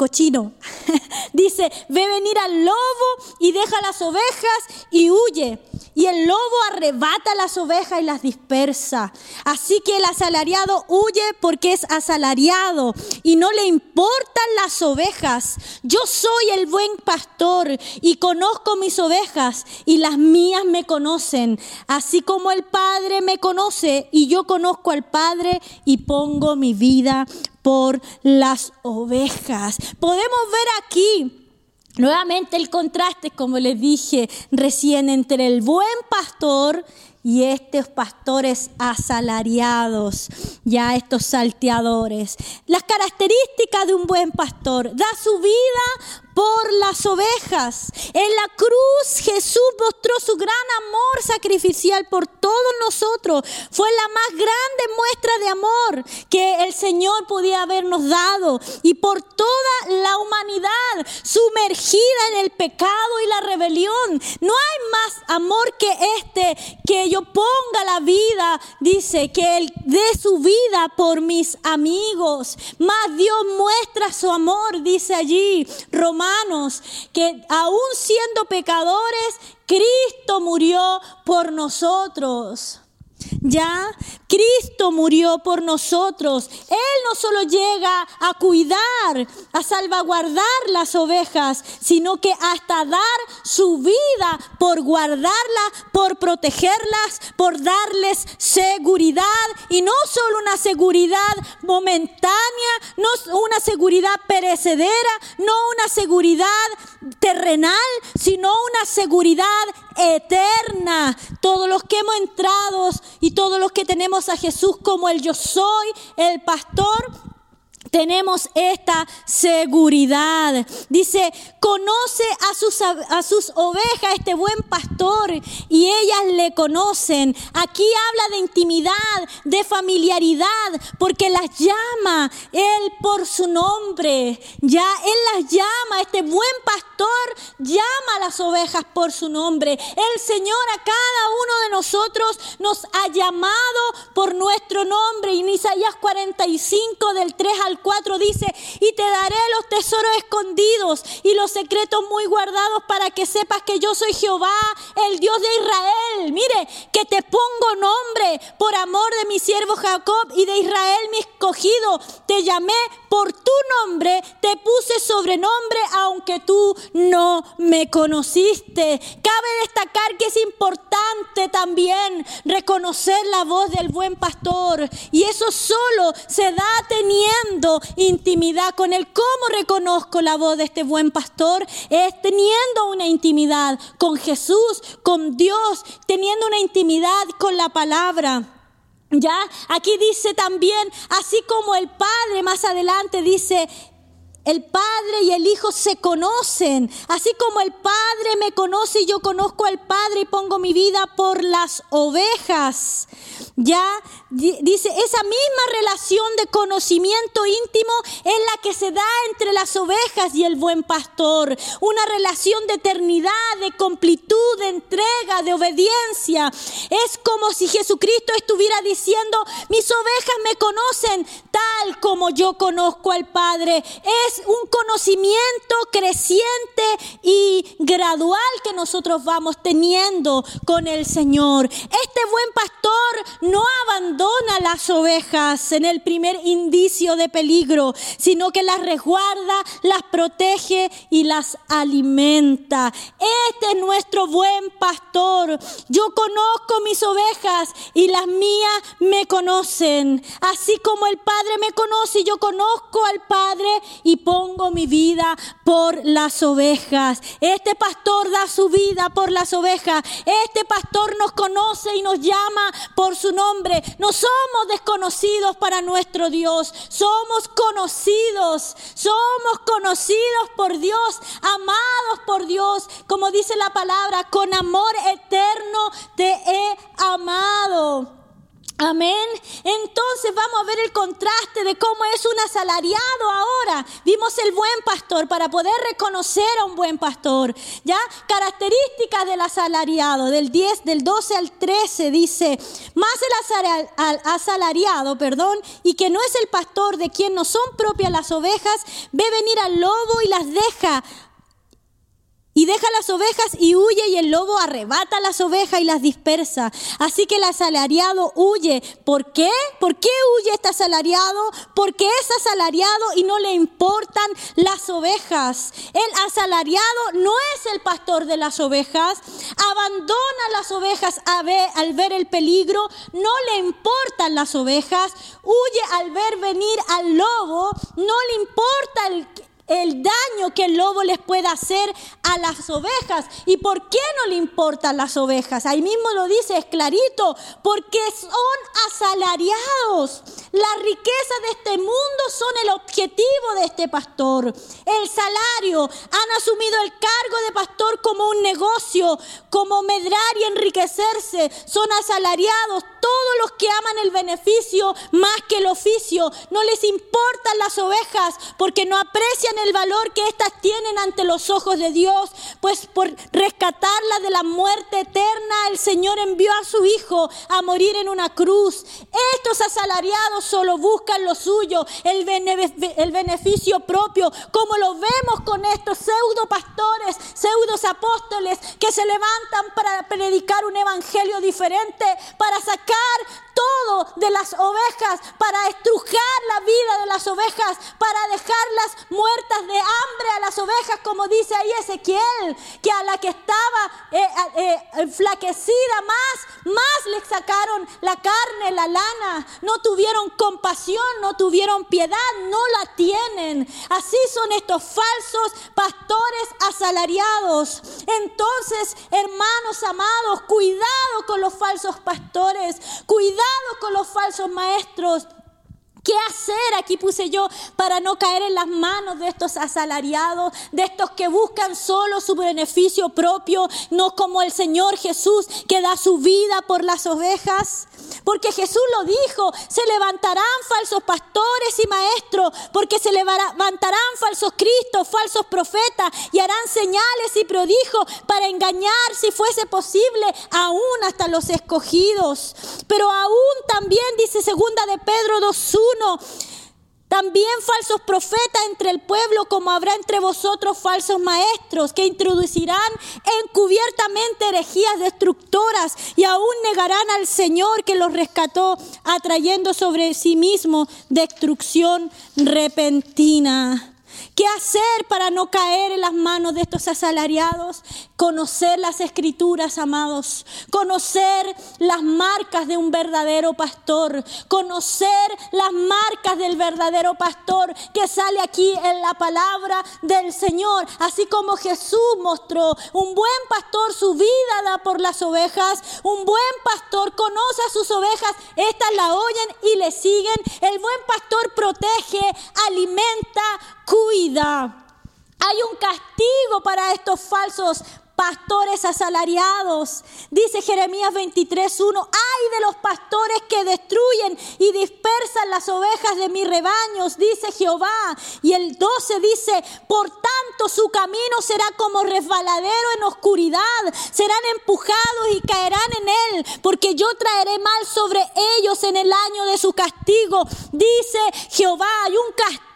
cochino. Dice, ve venir al lobo y deja las ovejas y huye. Y el lobo arrebata las ovejas y las dispersa. Así que el asalariado huye porque es asalariado y no le importan las ovejas. Yo soy el buen pastor y conozco mis ovejas y las mías me conocen. Así como el Padre me conoce y yo conozco al Padre y pongo mi vida por las ovejas. Podemos ver aquí nuevamente el contraste, como les dije recién, entre el buen pastor y estos pastores asalariados, ya estos salteadores. Las características de un buen pastor, da su vida por las ovejas. En la cruz Jesús mostró su gran amor sacrificial por todos nosotros. Fue la más grande muestra de amor que el Señor podía habernos dado. Y por toda la humanidad sumergida en el pecado y la rebelión. No hay más amor que este, que yo ponga la vida, dice, que Él dé su vida por mis amigos. Más Dios muestra su amor, dice allí Romanos, que aún siendo pecadores, Cristo murió por nosotros. Ya, Cristo murió por nosotros. Él no solo llega a cuidar, a salvaguardar las ovejas, sino que hasta dar su vida por guardarlas, por protegerlas, por darles seguridad. Y no solo una seguridad momentánea, no una seguridad perecedera, no una seguridad terrenal, sino una seguridad eterna. Todos los que hemos entrado y todos los que tenemos a Jesús como el yo soy, el pastor, tenemos esta seguridad. Dice, conoce a sus, a sus ovejas, este buen pastor, y ellas le conocen. Aquí habla de intimidad, de familiaridad, porque las llama Él por su nombre. Ya Él las llama, este buen pastor llama a las ovejas por su nombre. El Señor a cada uno de nosotros nos ha llamado por nuestro nombre. Y en Isaías 45 del 3 al 4 dice, y te daré los tesoros escondidos y los secretos muy guardados para que sepas que yo soy Jehová, el Dios de Israel. Mire, que te pongo nombre por amor de mi siervo Jacob y de Israel mi escogido. Te llamé por tu nombre, te puse sobrenombre aunque tú no me conociste. Cabe destacar que es importante también reconocer la voz del buen pastor y eso solo se da teniendo intimidad con Él. ¿Cómo reconozco la voz de este buen pastor? Es teniendo una intimidad con Jesús, con Dios, teniendo una intimidad con la palabra. Ya, aquí dice también, así como el Padre más adelante dice, el Padre y el Hijo se conocen, así como el Padre me conoce y yo conozco al Padre y pongo mi vida por las ovejas. Ya dice, esa misma relación de conocimiento íntimo es la que se da entre las ovejas y el buen pastor. Una relación de eternidad, de completud, de entrega, de obediencia. Es como si Jesucristo estuviera diciendo, mis ovejas me conocen tal como yo conozco al Padre. Es un conocimiento creciente y gradual que nosotros vamos teniendo con el Señor. Este buen pastor no abandona las ovejas en el primer indicio de peligro, sino que las resguarda, las protege y las alimenta. Este es nuestro buen pastor. Yo conozco mis ovejas y las mías me conocen. Así como el Padre me conoce, yo conozco al Padre y pongo mi vida por las ovejas. Este pastor da su vida por las ovejas. Este pastor nos conoce y nos llama por su nombre. No somos desconocidos para nuestro Dios. Somos conocidos. Somos conocidos por Dios, amados por Dios. Como dice la palabra, con amor eterno te he amado. Amén. Entonces vamos a ver el contraste de cómo es un asalariado ahora. Vimos el buen pastor para poder reconocer a un buen pastor. ¿Ya? Características del asalariado. Del 10, del 12 al 13 dice, más el asalariado, perdón, y que no es el pastor de quien no son propias las ovejas, ve venir al lobo y las deja y deja las ovejas y huye y el lobo arrebata las ovejas y las dispersa. Así que el asalariado huye. ¿Por qué? ¿Por qué huye este asalariado? Porque es asalariado y no le importan las ovejas. El asalariado no es el pastor de las ovejas. Abandona las ovejas al ver el peligro. No le importan las ovejas. Huye al ver venir al lobo. No le importa el, el daño que el lobo les pueda hacer a las ovejas. ¿Y por qué no le importan las ovejas? Ahí mismo lo dice, es clarito, porque son asalariados. Las riquezas de este mundo son el objetivo de este pastor. El salario, han asumido el cargo de pastor como un negocio, como medrar y enriquecerse. Son asalariados todos los que aman el beneficio más que el oficio. No les importan las ovejas porque no aprecian el valor que éstas tienen ante los ojos de Dios, pues por rescatarla de la muerte eterna, el Señor envió a su Hijo a morir en una cruz. Estos asalariados solo buscan lo suyo, el, el beneficio propio, como lo vemos con estos pseudo pastores, pseudos apóstoles que se levantan para predicar un evangelio diferente, para sacar todo de las ovejas, para estrujar la vida de las ovejas, para dejarlas muertas de hambre a las ovejas, como dice ahí Ezequiel, que a la que estaba eh, eh, enflaquecida más, más le sacaron la carne, la lana, no tuvieron compasión, no tuvieron piedad, no la tienen. Así son estos falsos pastores asalariados. Entonces, hermanos amados, cuidado con los falsos pastores, cuidado con los falsos maestros. ¿Qué hacer? Aquí puse yo para no caer en las manos de estos asalariados, de estos que buscan solo su beneficio propio, no como el Señor Jesús que da su vida por las ovejas. Porque Jesús lo dijo, se levantarán falsos pastores y maestros, porque se levantarán falsos cristos, falsos profetas, y harán señales y prodigios para engañar, si fuese posible, aún hasta los escogidos. Pero aún también dice segunda de Pedro 2.1, también falsos profetas entre el pueblo, como habrá entre vosotros falsos maestros, que introducirán encubiertamente herejías destructoras y aún negarán al Señor que los rescató, atrayendo sobre sí mismo destrucción repentina. ¿Qué hacer para no caer en las manos de estos asalariados? Conocer las escrituras, amados. Conocer las marcas de un verdadero pastor. Conocer las marcas del verdadero pastor que sale aquí en la palabra del Señor. Así como Jesús mostró, un buen pastor su vida da por las ovejas. Un buen pastor conoce a sus ovejas. Estas la oyen y le siguen. El buen pastor protege, alimenta, cuida. Hay un castigo para estos falsos pastores asalariados. Dice Jeremías 23:1, ay de los pastores que destruyen y dispersan las ovejas de mis rebaños, dice Jehová. Y el 12 dice, por tanto su camino será como resbaladero en oscuridad, serán empujados y caerán en él, porque yo traeré mal sobre ellos en el año de su castigo, dice Jehová. Hay un castigo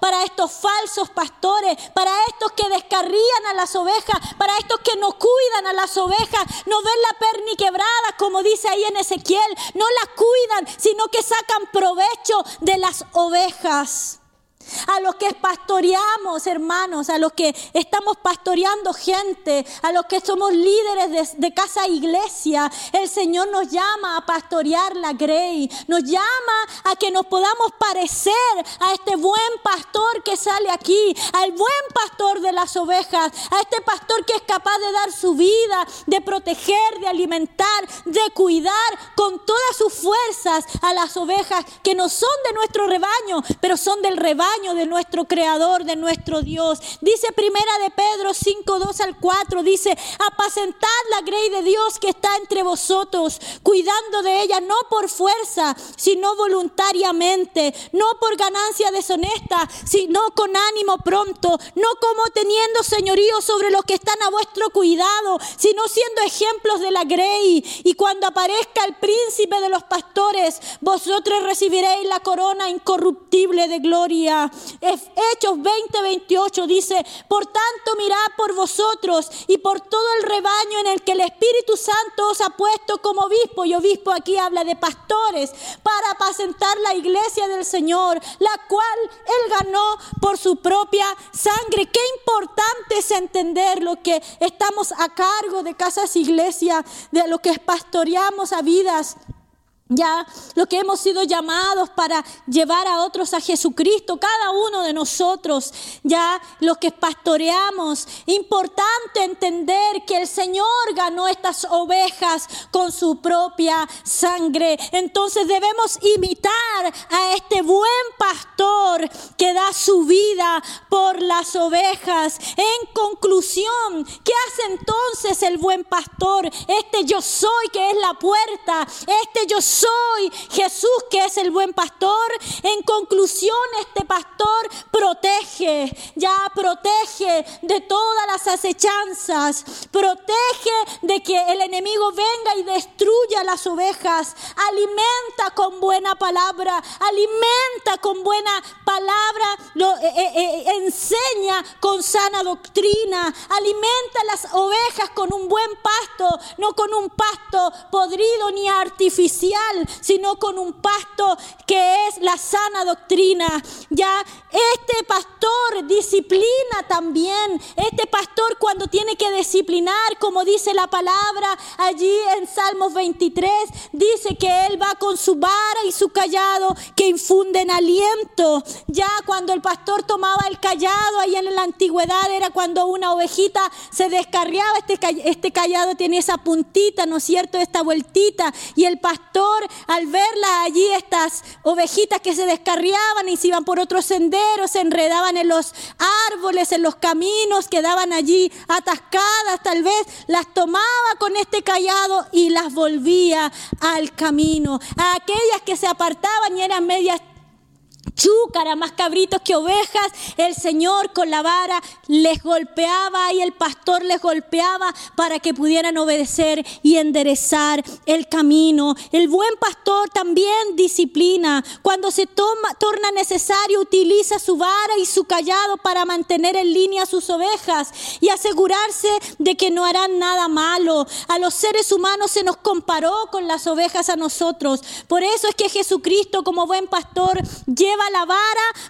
para estos falsos pastores, para estos que descarrían a las ovejas, para estos que no cuidan a las ovejas, no ven la perni quebrada, como dice ahí en Ezequiel, no las cuidan, sino que sacan provecho de las ovejas. A los que pastoreamos, hermanos, a los que estamos pastoreando gente, a los que somos líderes de, casa iglesia, el Señor nos llama a pastorear la Grey, nos llama a que nos podamos parecer a este buen pastor que sale aquí, al buen pastor de las ovejas, a este pastor que es capaz de dar su vida, de proteger, de alimentar, de cuidar con todas sus fuerzas a las ovejas que no son de nuestro rebaño, pero son del rebaño de nuestro Creador, de nuestro Dios. Dice primera de Pedro 5, 2 al 4, dice, apacentad la grey de Dios que está entre vosotros, cuidando de ella no por fuerza, sino voluntariamente, no por ganancia deshonesta, sino con ánimo pronto, no como teniendo señorío sobre los que están a vuestro cuidado, sino siendo ejemplos de la grey. Y cuando aparezca el príncipe de los pastores, vosotros recibiréis la corona incorruptible de gloria. Hechos 20, 28 dice, por tanto mirad por vosotros y por todo el rebaño en el que el Espíritu Santo os ha puesto como obispo. Y obispo aquí habla de pastores para apacentar la iglesia del Señor, la cual él ganó por su propia sangre. Qué importante es entender lo que estamos a cargo de casas iglesia, de lo que pastoreamos a vidas ya lo que hemos sido llamados para llevar a otros a Jesucristo, cada uno de nosotros, ya los que pastoreamos, importante entender que el Señor ganó estas ovejas con su propia sangre. Entonces debemos imitar a este buen pastor que da su vida por las ovejas. En conclusión, ¿qué hace entonces el buen pastor? Este yo soy que es la puerta, este yo soy soy Jesús que es el buen pastor. En conclusión, este pastor protege, ya protege de todas las acechanzas, protege de que el enemigo venga y destruya las ovejas, alimenta con buena palabra, alimenta con buena palabra, eh, eh, eh, enseña con sana doctrina, alimenta las ovejas con un buen pasto, no con un pasto podrido ni artificial, sino con un pasto que es la sana doctrina. Ya este pastor disciplina también. Este pastor cuando tiene que disciplinar, como dice la palabra allí en Salmos 23, dice que él va con su vara y su callado que infunden aliento. Ya cuando el pastor tomaba el callado, ahí en la antigüedad era cuando una ovejita se descarriaba, este, este callado tiene esa puntita, ¿no es cierto? Esta vueltita. Y el pastor, al verla allí, estas ovejitas que se descarriaban y se iban por otros senderos, se enredaban en los árboles, en los caminos, quedaban allí atascadas, tal vez las tomaba con este callado y las volvía al camino. A aquellas que se apartaban y eran medias chúcara, más cabritos que ovejas, el Señor con la vara les golpeaba y el pastor les golpeaba para que pudieran obedecer y enderezar el camino. El buen pastor también disciplina. Cuando se toma, torna necesario, utiliza su vara y su callado para mantener en línea sus ovejas y asegurarse de que no harán nada malo. A los seres humanos se nos comparó con las ovejas a nosotros. Por eso es que Jesucristo como buen pastor lleva la vara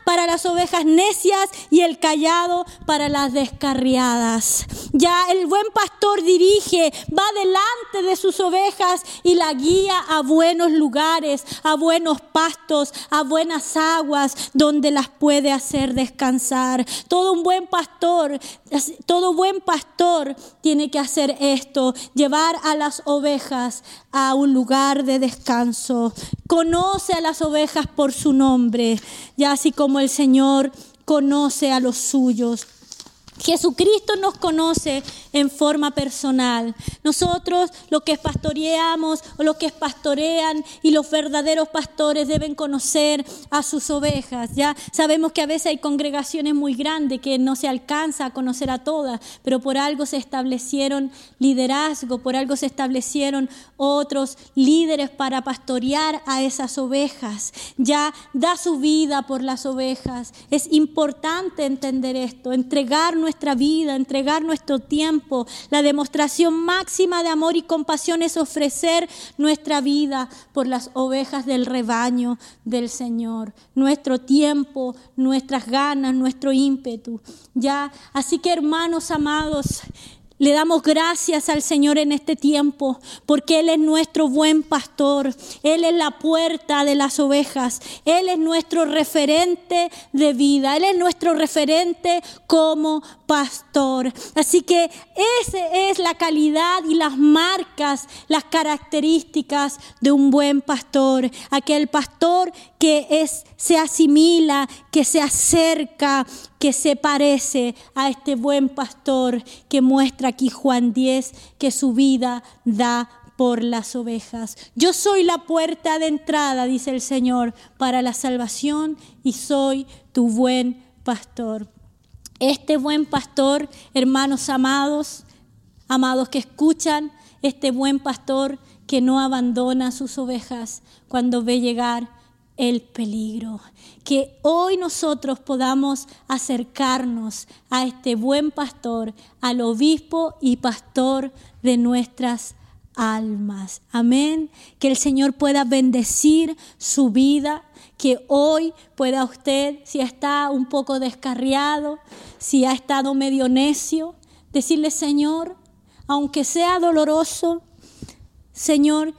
para las ovejas necias y el callado para las descarriadas. Ya el buen pastor dirige, va delante de sus ovejas y la guía a buenos lugares, a buenos pastos, a buenas aguas donde las puede hacer descansar. Todo un buen pastor, todo buen pastor tiene que hacer esto, llevar a las ovejas a un lugar de descanso. Conoce a las ovejas por su nombre, ya así como el Señor conoce a los suyos. Jesucristo nos conoce en forma personal. Nosotros, los que pastoreamos o los que pastorean y los verdaderos pastores deben conocer a sus ovejas. Ya sabemos que a veces hay congregaciones muy grandes que no se alcanza a conocer a todas, pero por algo se establecieron liderazgo, por algo se establecieron otros líderes para pastorear a esas ovejas. Ya da su vida por las ovejas. Es importante entender esto, entregar nuestra vida, entregar nuestro tiempo. La demostración máxima de amor y compasión es ofrecer nuestra vida por las ovejas del rebaño del Señor. Nuestro tiempo, nuestras ganas, nuestro ímpetu. Ya, así que hermanos amados, le damos gracias al Señor en este tiempo porque Él es nuestro buen pastor. Él es la puerta de las ovejas. Él es nuestro referente de vida. Él es nuestro referente como pastor. Así que esa es la calidad y las marcas, las características de un buen pastor. Aquel pastor que es, se asimila, que se acerca, que se parece a este buen pastor que muestra aquí Juan 10 que su vida da por las ovejas. Yo soy la puerta de entrada, dice el Señor, para la salvación y soy tu buen pastor. Este buen pastor, hermanos amados, amados que escuchan, este buen pastor que no abandona sus ovejas cuando ve llegar el peligro. Que hoy nosotros podamos acercarnos a este buen pastor, al obispo y pastor de nuestras almas. Amén. Que el Señor pueda bendecir su vida, que hoy pueda usted, si está un poco descarriado, si ha estado medio necio, decirle, Señor, aunque sea doloroso, Señor,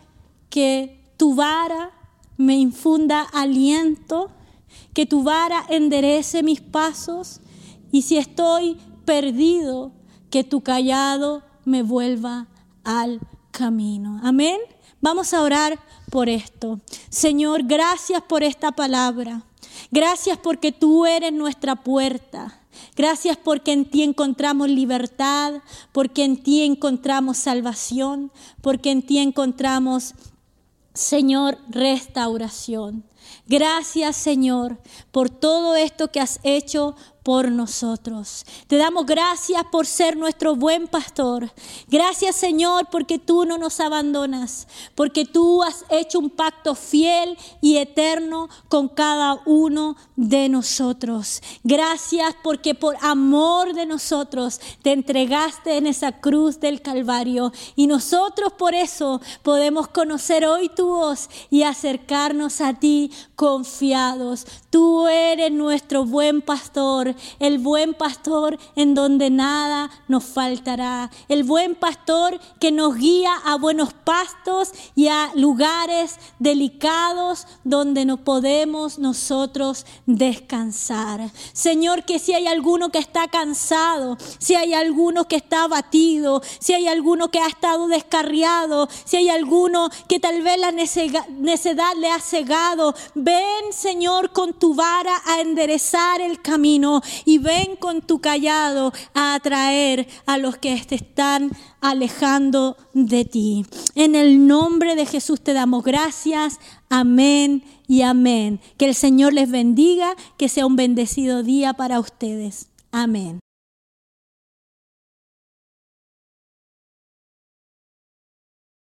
que tu vara me infunda aliento, que tu vara enderece mis pasos y si estoy perdido, que tu callado me vuelva al camino. Amén. Vamos a orar por esto. Señor, gracias por esta palabra. Gracias porque tú eres nuestra puerta. Gracias porque en ti encontramos libertad, porque en ti encontramos salvación, porque en ti encontramos Señor, restauración. Gracias, Señor, por todo esto que has hecho por nosotros. Te damos gracias por ser nuestro buen pastor. Gracias Señor porque tú no nos abandonas, porque tú has hecho un pacto fiel y eterno con cada uno de nosotros. Gracias porque por amor de nosotros te entregaste en esa cruz del Calvario y nosotros por eso podemos conocer hoy tu voz y acercarnos a ti confiados. Tú eres nuestro buen el buen pastor en donde nada nos faltará, el buen pastor que nos guía a buenos pastos y a lugares delicados donde no podemos nosotros descansar. Señor, que si hay alguno que está cansado, si hay alguno que está abatido, si hay alguno que ha estado descarriado, si hay alguno que tal vez la necedad le ha cegado, ven Señor con tu vara a enderezar el camino y ven con tu callado a atraer a los que te están alejando de ti. En el nombre de Jesús te damos gracias. Amén y amén. Que el Señor les bendiga, que sea un bendecido día para ustedes. Amén.